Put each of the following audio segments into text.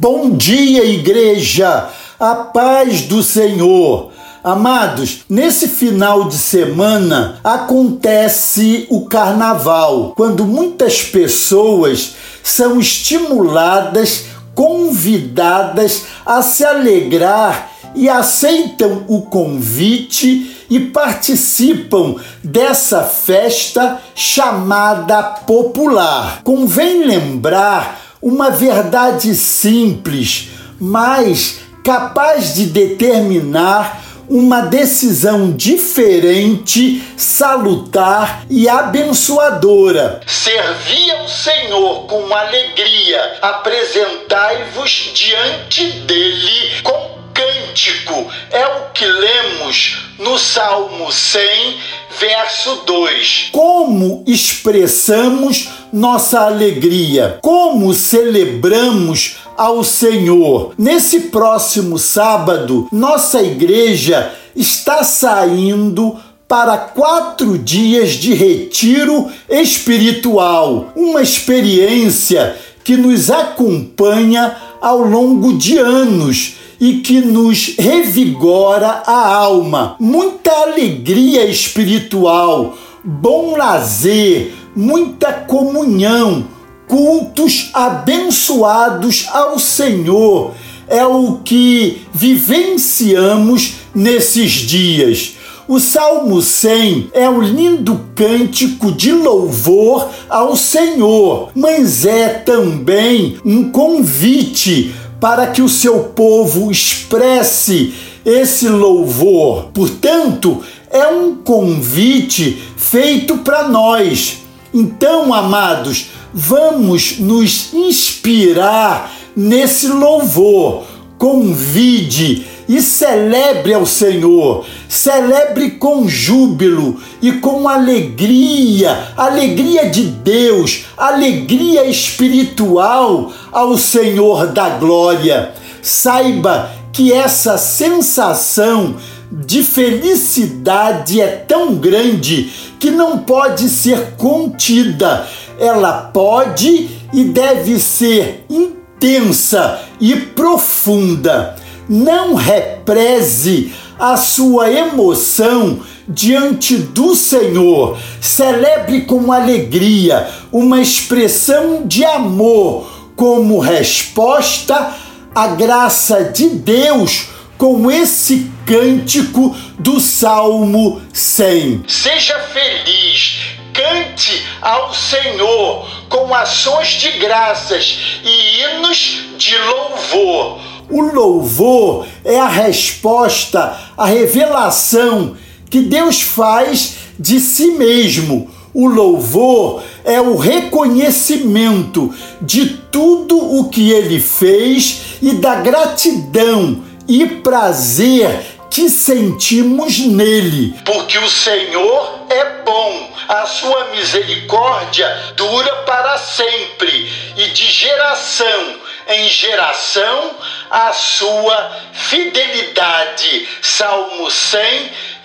Bom dia, igreja! A paz do Senhor! Amados, nesse final de semana acontece o carnaval, quando muitas pessoas são estimuladas, convidadas a se alegrar e aceitam o convite e participam dessa festa chamada popular. Convém lembrar uma verdade simples, mas capaz de determinar uma decisão diferente, salutar e abençoadora. Servi ao Senhor com alegria, apresentai-vos diante dele com cântico. É o que lemos no Salmo 100, verso 2. Como expressamos nossa alegria? Como celebramos ao Senhor? Nesse próximo sábado, nossa igreja está saindo para quatro dias de retiro espiritual, uma experiência que nos acompanha ao longo de anos e que nos revigora a alma. Muita alegria espiritual, bom lazer, muita comunhão, cultos abençoados ao Senhor. É o que vivenciamos nesses dias. O Salmo 100 é um lindo cântico de louvor ao Senhor, mas é também um convite para que o seu povo expresse esse louvor. Portanto, é um convite feito para nós. Então, amados, vamos nos inspirar nesse louvor. Convide e celebre ao Senhor. Celebre com júbilo e com alegria, alegria de Deus, alegria espiritual ao Senhor da glória. Saiba que essa sensação de felicidade é tão grande que não pode ser contida. Ela pode e deve ser intensa e profunda não represe a sua emoção diante do Senhor. Celebre com alegria uma expressão de amor como resposta à graça de Deus com esse cântico do Salmo 100. Seja feliz, cante ao Senhor com ações de graças e hinos de louvor o louvor é a resposta à revelação que Deus faz de si mesmo. O louvor é o reconhecimento de tudo o que ele fez e da gratidão e prazer que sentimos nele. Porque o Senhor é bom, a sua misericórdia dura para sempre e de geração em geração a sua fidelidade. Salmo 100,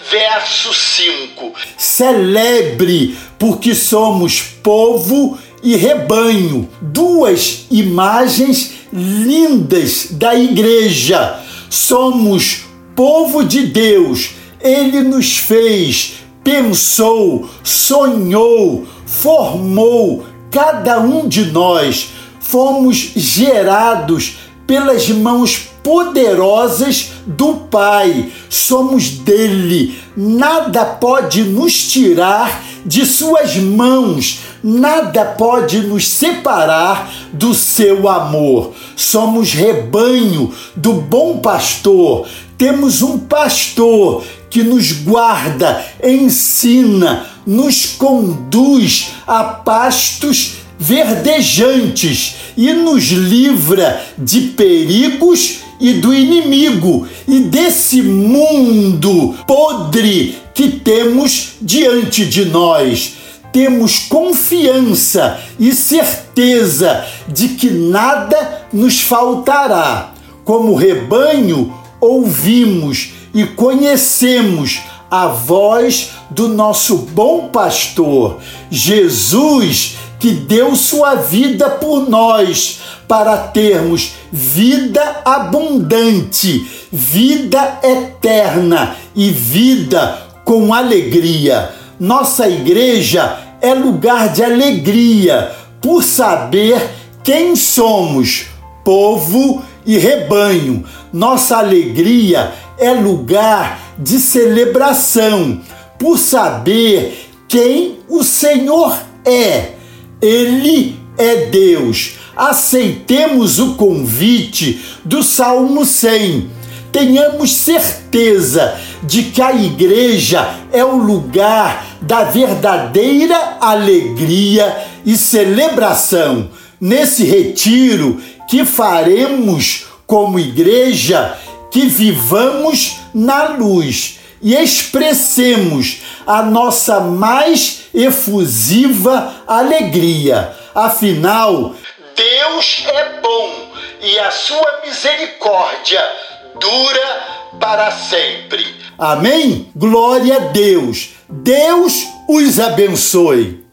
verso 5. Celebre, porque somos povo e rebanho. Duas imagens lindas da igreja. Somos povo de Deus. Ele nos fez, pensou, sonhou, formou cada um de nós fomos gerados pelas mãos poderosas do Pai, somos dele, nada pode nos tirar de suas mãos, nada pode nos separar do seu amor. Somos rebanho do bom pastor, temos um pastor que nos guarda, ensina, nos conduz a pastos verdejantes e nos livra de perigos e do inimigo e desse mundo podre que temos diante de nós. Temos confiança e certeza de que nada nos faltará. Como rebanho, ouvimos e conhecemos a voz do nosso bom pastor, Jesus que deu sua vida por nós para termos vida abundante, vida eterna e vida com alegria. Nossa igreja é lugar de alegria por saber quem somos, povo e rebanho. Nossa alegria é lugar de celebração por saber quem o Senhor é. Ele é Deus. Aceitemos o convite do Salmo 100. Tenhamos certeza de que a igreja é o lugar da verdadeira alegria e celebração. Nesse retiro que faremos como igreja, que vivamos na luz e expressemos a nossa mais efusiva alegria. Afinal, Deus é bom e a sua misericórdia dura para sempre. Amém? Glória a Deus. Deus os abençoe.